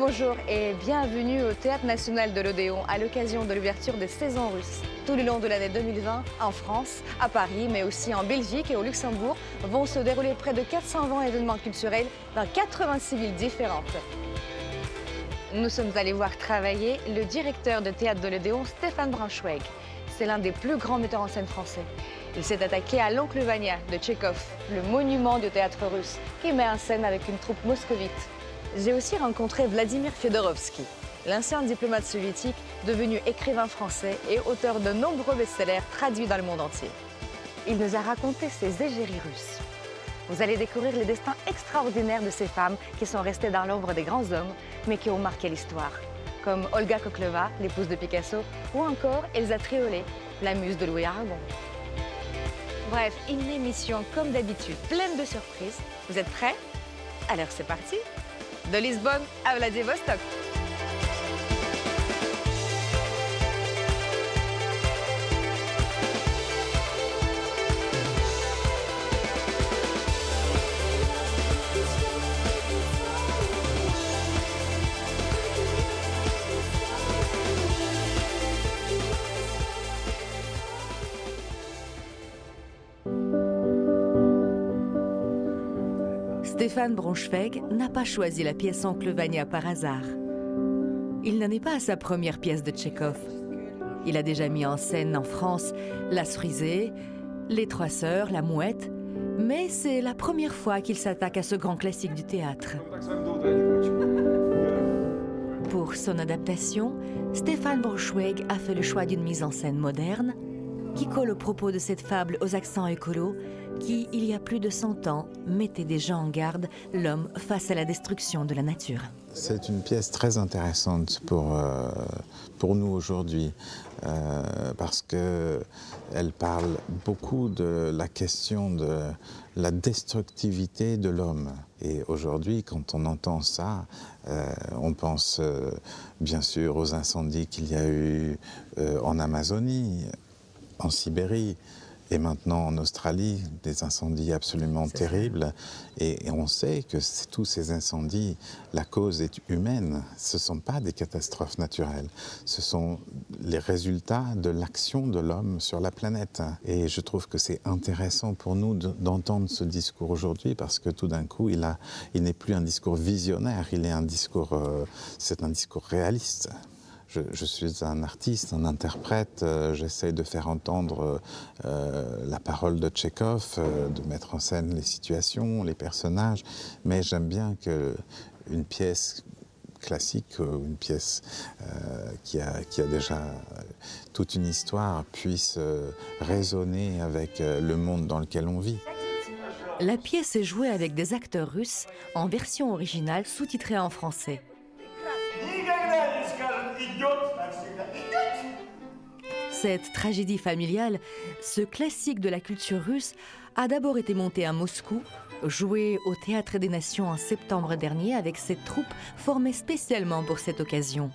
Bonjour et bienvenue au Théâtre national de l'Odéon à l'occasion de l'ouverture des saisons russes. Tout le long de l'année 2020, en France, à Paris, mais aussi en Belgique et au Luxembourg, vont se dérouler près de 420 événements culturels dans 86 villes différentes. Nous sommes allés voir travailler le directeur de théâtre de l'Odéon, Stéphane Braunschweig. C'est l'un des plus grands metteurs en scène français. Il s'est attaqué à l'Oncle Vania de Tchekhov, le monument du théâtre russe, qui met en scène avec une troupe moscovite. J'ai aussi rencontré Vladimir Fedorovski, l'ancien diplomate soviétique devenu écrivain français et auteur de nombreux best-sellers traduits dans le monde entier. Il nous a raconté ses égéries russes. Vous allez découvrir les destins extraordinaires de ces femmes qui sont restées dans l'ombre des grands hommes, mais qui ont marqué l'histoire, comme Olga Koklova, l'épouse de Picasso, ou encore Elsa Triolet, la muse de Louis Aragon. Bref, une émission comme d'habitude, pleine de surprises. Vous êtes prêts? Alors c'est parti De Lisbonne à Vladivostok. Stéphane Braunschweig n'a pas choisi la pièce Oncle Vania par hasard. Il n'en est pas à sa première pièce de Tchekhov. Il a déjà mis en scène en France Las Frisée, Les Trois Sœurs, La Mouette, mais c'est la première fois qu'il s'attaque à ce grand classique du théâtre. Pour son adaptation, Stéphane Braunschweig a fait le choix d'une mise en scène moderne qui colle au propos de cette fable aux accents écolos qui, il y a plus de 100 ans, mettait déjà en garde l'homme face à la destruction de la nature. C'est une pièce très intéressante pour, euh, pour nous aujourd'hui euh, parce qu'elle parle beaucoup de la question de la destructivité de l'homme. Et aujourd'hui, quand on entend ça, euh, on pense bien sûr aux incendies qu'il y a eu en Amazonie, en Sibérie et maintenant en Australie, des incendies absolument terribles. Et, et on sait que tous ces incendies, la cause est humaine. Ce ne sont pas des catastrophes naturelles. Ce sont les résultats de l'action de l'homme sur la planète. Et je trouve que c'est intéressant pour nous de- d'entendre ce discours aujourd'hui parce que tout d'un coup, il, a- il n'est plus un discours visionnaire, il est un discours, euh, c'est un discours réaliste. Je, suis un artiste, un interprète, euh, j'essaye de faire entendre euh, la parole de Tchekhov, euh, de mettre en scène les situations, les personnages, mais j'aime bien que une pièce classique, euh, une pièce euh, qui, a, déjà toute une histoire, puisse résonner avec le monde dans lequel on vit. La pièce est jouée avec des acteurs russes en version originale sous-titrée en français. cette tragédie familiale, ce classique de la culture russe a d'abord été monté à Moscou, joué au Théâtre des Nations en septembre dernier avec cette troupe formée spécialement pour cette occasion.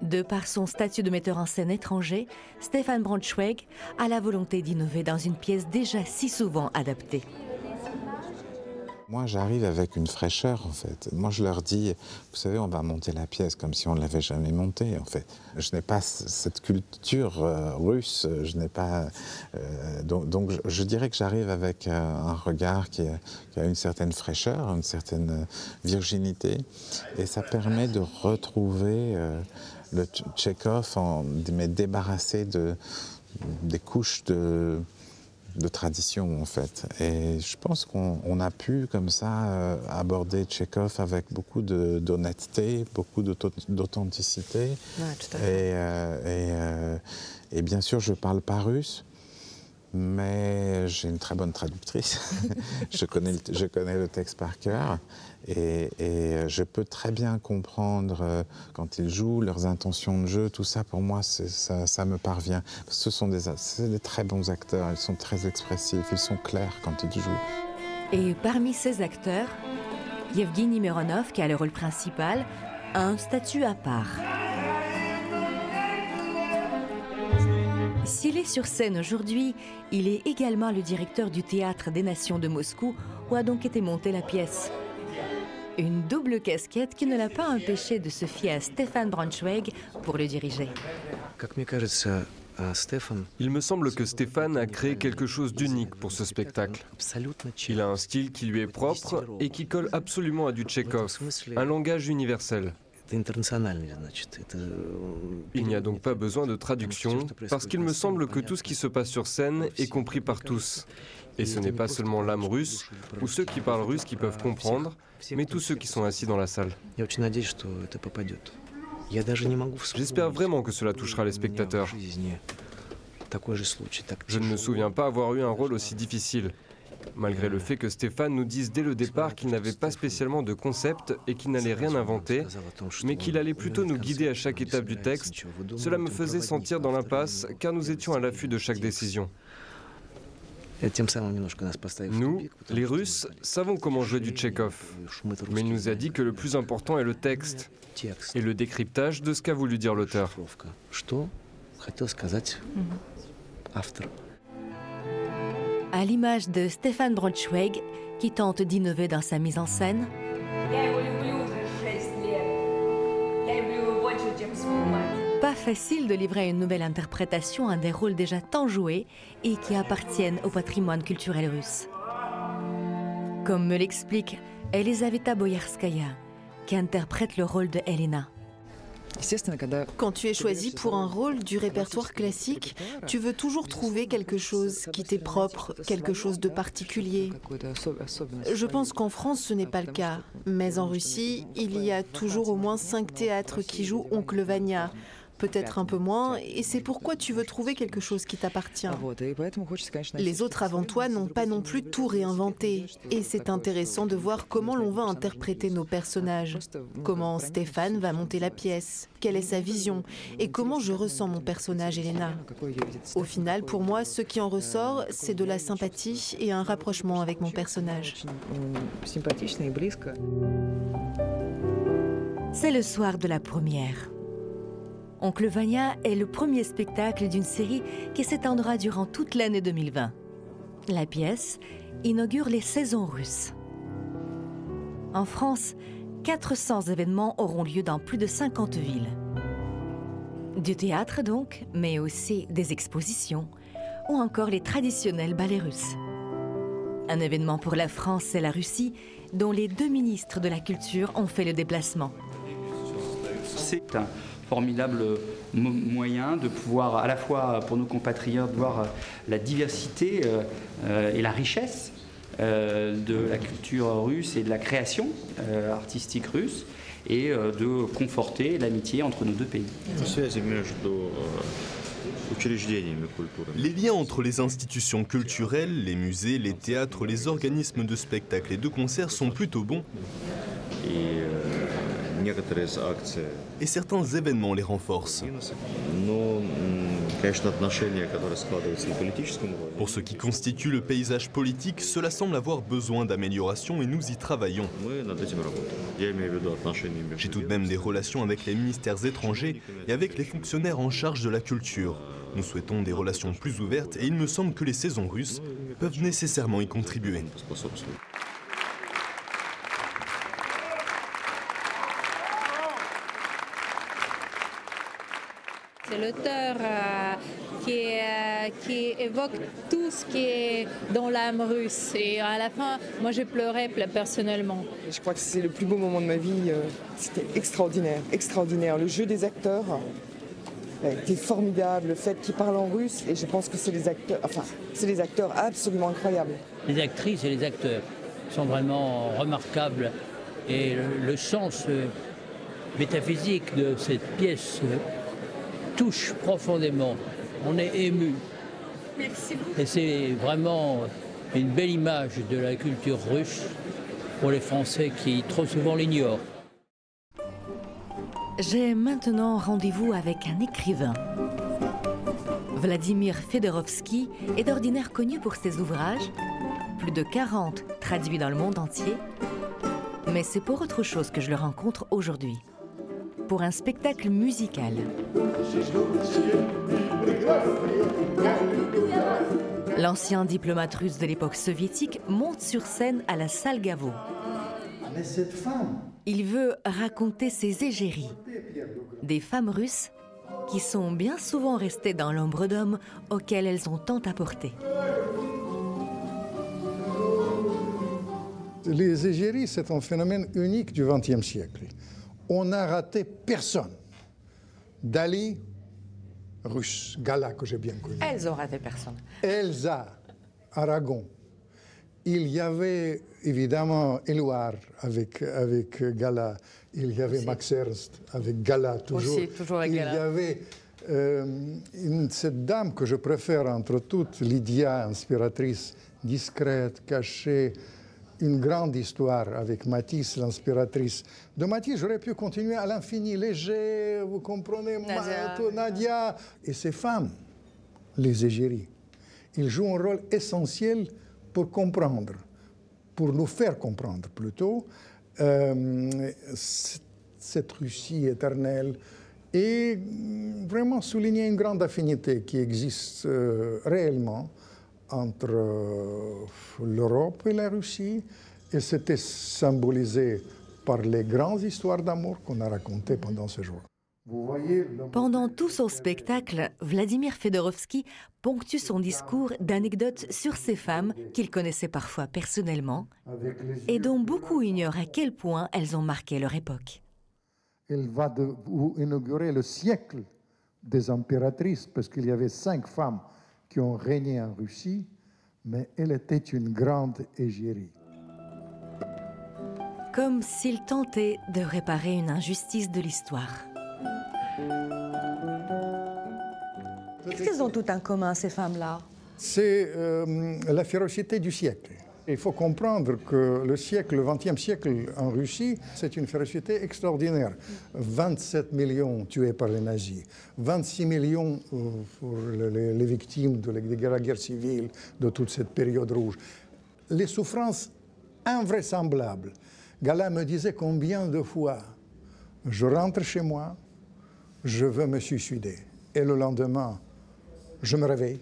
De par son statut de metteur en scène étranger, Stéphane Braunschweig a la volonté d'innover dans une pièce déjà si souvent adaptée. Moi, j'arrive avec une fraîcheur, en fait. Moi, je leur dis, vous savez, on va monter la pièce comme si on ne l'avait jamais montée, en fait. Je n'ai pas cette culture euh, russe, je n'ai pas... euh, donc, je, dirais que j'arrive avec euh, un regard qui, a- une certaine fraîcheur, une certaine virginité, et ça permet de retrouver le Tch- Tchekhov, en, mais débarrassé de, des couches de de tradition en fait. Et je pense qu'on on a pu comme ça euh, aborder Tchekhov avec beaucoup d'honnêteté, beaucoup d'authenticité. Et, euh, et, euh, et bien sûr, je parle pas russe, mais j'ai une très bonne traductrice. je, connais le, je connais le texte par cœur. Et, et je peux très bien comprendre euh, quand ils jouent, leurs intentions de jeu, tout ça, pour moi, ça, ça me parvient. Ce sont des, des très bons acteurs, ils sont très expressifs, ils sont clairs quand ils jouent. Et parmi ces acteurs, Yevgeny Mironov, qui a le rôle principal, a un statut à part. S'il est sur scène aujourd'hui, il est également le directeur du Théâtre des Nations de Moscou, où a donc été montée la pièce. Une double casquette qui ne l'a pas empêché de se fier à Stéphane Braunschweig pour le diriger. Il me semble que Stéphane a créé quelque chose d'unique pour ce spectacle. Il a un style qui lui est propre et qui colle absolument à du Tchekhov, un langage universel. Il n'y a donc pas besoin de traduction, parce qu'il me semble que tout ce qui se passe sur scène est compris par tous. Et ce n'est pas seulement l'âme russe ou ceux qui parlent russe qui peuvent comprendre, mais tous ceux qui sont assis dans la salle. J'espère vraiment que cela touchera les spectateurs. Je ne me souviens pas avoir eu un rôle aussi difficile. Malgré le fait que Stéphane nous dise dès le départ qu'il n'avait pas spécialement de concept et qu'il n'allait rien inventer, mais qu'il allait plutôt nous guider à chaque étape du texte, cela me faisait sentir dans l'impasse car nous étions à l'affût de chaque décision. Nous, les Russes, savons comment jouer du Tchekhov, mais il nous a dit que le plus important est le texte et le décryptage de ce qu'a voulu dire l'auteur à l'image de Stéphane Braunschweig, qui tente d'innover dans sa mise en scène. Pas facile de livrer une nouvelle interprétation à des rôles déjà tant joués et qui appartiennent au patrimoine culturel russe. Comme me l'explique Elisaveta Boyarskaya, qui interprète le rôle de Elena. Quand tu es choisi pour un rôle du répertoire classique, tu veux toujours trouver quelque chose qui t'est propre, quelque chose de particulier. Je pense qu'en France, ce n'est pas le cas. Mais en Russie, il y a toujours au moins cinq théâtres qui jouent Oncle Vania. Peut-être un peu moins, et c'est pourquoi tu veux trouver quelque chose qui t'appartient. Les autres avant toi n'ont pas non plus tout réinventé, et c'est intéressant de voir comment l'on va interpréter nos personnages, comment Stéphane va monter la pièce, quelle est sa vision, et comment je ressens mon personnage Elena. Au final, pour moi, ce qui en ressort, c'est de la sympathie et un rapprochement avec mon personnage. C'est le soir de la première. Oncle Vania est le premier spectacle d'une série qui s'étendra durant toute l'année 2020. La pièce inaugure les saisons russes. En France, 400 événements auront lieu dans plus de 50 villes. Du théâtre donc, mais aussi des expositions ou encore les traditionnels ballets russes. Un événement pour la France et la Russie dont les deux ministres de la Culture ont fait le déplacement formidable euh, moyen de pouvoir à la fois pour nos compatriotes voir euh, la diversité euh, et la richesse de la culture russe et de la création artistique russe et de conforter l'amitié entre nos deux pays. Les liens entre les institutions culturelles, les musées, les théâtres, les organismes de spectacle et de concerts sont plutôt bons. Et certains événements les renforcent. Pour ce qui constitue le paysage politique, cela semble avoir besoin d'amélioration et nous y travaillons. J'ai tout de même des relations avec les ministères étrangers et avec les fonctionnaires en charge de la culture. Nous souhaitons des relations plus ouvertes et il me semble que les saisons russes peuvent nécessairement y contribuer. C'est l'auteur euh, qui, euh, qui évoque tout ce qui est dans l'âme russe. Et à la fin, moi j'ai pleuré pl- personnellement. Je crois que c'est le plus beau moment de ma vie. euh, C'était extraordinaire, extraordinaire. Le jeu des acteurs a été formidable. Le fait qu'ils parlent en russe, et je pense que c'est des acteurs, enfin, c'est des acteurs absolument incroyables. Les actrices et les acteurs sont vraiment remarquables et le, le sens euh, métaphysique de cette pièce euh, touche profondément. On est ému. Et c'est vraiment une belle image de la culture russe pour les Français qui trop souvent l'ignorent. J'ai maintenant rendez-vous avec un écrivain. Vladimir Fedorovski est d'ordinaire connu pour ses ouvrages, plus de 40 traduits dans le monde entier. Mais c'est pour autre chose que je le rencontre aujourd'hui. Pour un spectacle musical. L'ancien diplomate russe de l'époque soviétique monte sur scène à la salle Gaveau. Il veut raconter ses égéries, des femmes russes qui sont bien souvent restées dans l'ombre d'hommes auxquels elles ont tant apporté. les égéries, c'est un phénomène unique du XXe siècle. On n'a raté personne. Dali, russe, Gala, que j'ai bien connu. Elles ont raté personne. Elsa, Aragon. Il y avait évidemment Éluard avec, avec Gala. Il y avait Max Ernst avec Gala, toujours. Aussi, toujours avec Il Gala. y avait euh, une- cette dame que je préfère entre toutes, Lydia, inspiratrice, discrète, cachée. Une grande histoire avec Matisse, l'inspiratrice. De Matisse, j'aurais pu continuer à l'infini, léger, vous comprenez, Nadia. tout, Nadia. Et ces femmes, les égéries, ils jouent un rôle essentiel pour comprendre, pour nous faire comprendre plutôt, euh, cette Russie éternelle et vraiment souligner une grande affinité qui existe euh, réellement entre euh, l'Europe et la Russie. Et c'était symbolisé par les grandes histoires d'amour qu'on a racontées pendant ce jour. Pendant tout son spectacle, Vladimir Fedorovski ponctue son discours d'anecdotes sur ces femmes qu'il connaissait parfois personnellement et dont beaucoup ignorent à quel point elles ont marqué leur époque. Elle va de- inaugurer le siècle des impératrices, parce qu'il y avait cinq femmes qui ont régné en Russie, mais elle était une grande égérie. Comme s'il tentait de réparer une injustice de l'histoire. Qu'est-ce qu'elles ont tout en commun, ces femmes-là? C'est euh, la férocité du siècle. Il faut comprendre que le siècle, le XXe siècle en Russie, c'est une férocité extraordinaire. 27 millions tués par les nazis, 26 millions euh, pour les, victimes de la guerre civile, de toute cette période rouge. Les souffrances invraisemblables. Gala me disait combien de fois je rentre chez moi, je veux me suicider. Et le lendemain, je me réveille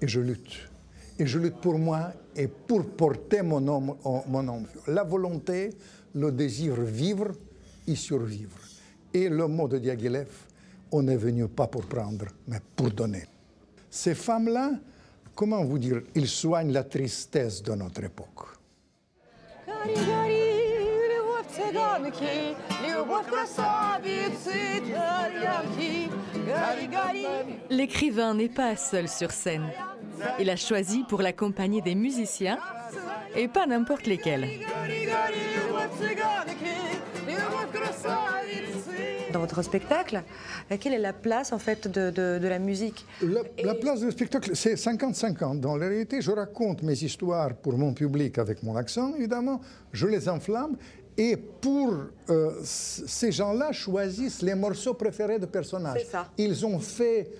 et je lutte. Et je lutte pour moi et pour porter mon homme, mon homme. La volonté, le désir vivre et survivre. Et le mot de Diaghilev, on est venu pas pour prendre, mais pour donner. Ces femmes-là, comment vous dire, ils soignent la tristesse de notre époque. L'écrivain n'est pas seul sur scène. Il a choisi pour l'accompagner des musiciens, et pas n'importe lesquels. Dans votre spectacle, quelle est la place en fait de, de- de la musique? La, la place du spectacle, c'est 50-50. Dans la réalité, je raconte mes histoires pour mon public avec mon accent, évidemment. Je les enflamme. Et pour euh, ces gens-là choisissent les morceaux préférés de personnages. Ça. Ils ont fait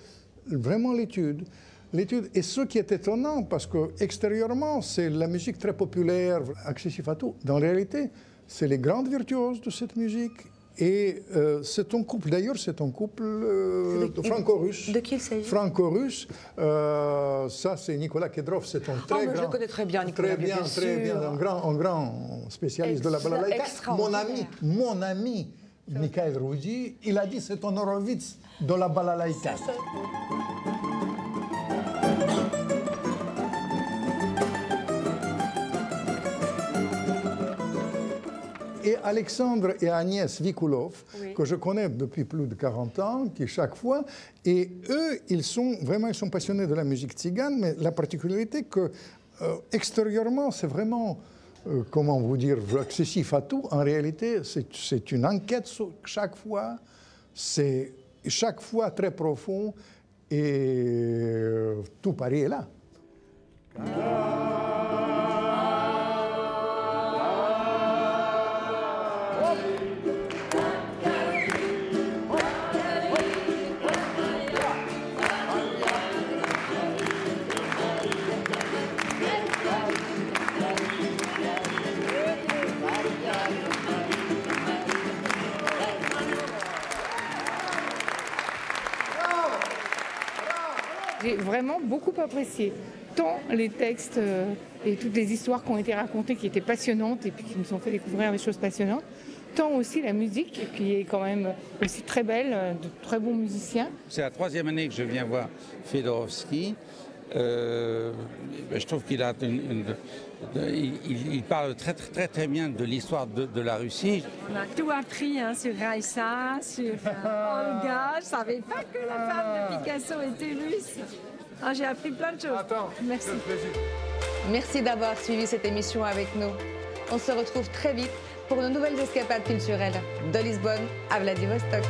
vraiment l'étude. L'étude. Et ce qui est étonnant, parce que extérieurement, c'est la musique très populaire, accessible à tout. Dans la réalité, c'est les grandes virtuoses de cette musique. Et euh, c'est un couple, d'ailleurs, c'est un couple euh, franco-russe. De qui il s'agit? Franco-russe. Euh, ça, c'est Nicolas Kedrov. C'est un très mais grand. je le connais très bien, Nicolas, Très bien, bien très bien. Un grand, un grand spécialiste de la balalaïka. Mon ami, mon ami, Mikhail Rudi, il a dit c'est un Horowitz de la balalaïka. Alexandre et Agnès Vikulov, Oui. que je connais depuis plus de 40 ans, qui chaque fois, et eux, ils sont vraiment ils sont passionnés de la musique tzigane, mais la particularité que euh, extérieurement, c'est vraiment, euh, comment vous dire, accessif à tout. En réalité, c'est une enquête sur- chaque fois, c'est chaque fois très profond, et euh, tout Paris est là. J'ai vraiment beaucoup apprécié tant les textes euh, et toutes les histoires qui ont été racontées qui étaient passionnantes et puis qui nous ont fait découvrir des choses passionnantes, tant aussi la musique qui est quand même aussi très belle, euh, de très bons musiciens. C'est la troisième année que je viens voir Fedorovski. Euh, je trouve qu'il a une, il, parle très très très bien de l'histoire de, la Russie. On a tout appris hein, sur Raissa, sur euh, Olga. Je ne savais pas que la femme de Picasso était russe. Ah, J'ai appris plein de choses. Merci. Merci d'avoir suivi cette émission avec nous. On se retrouve très vite pour de nouvelles escapades culturelles de Lisbonne à Vladivostok.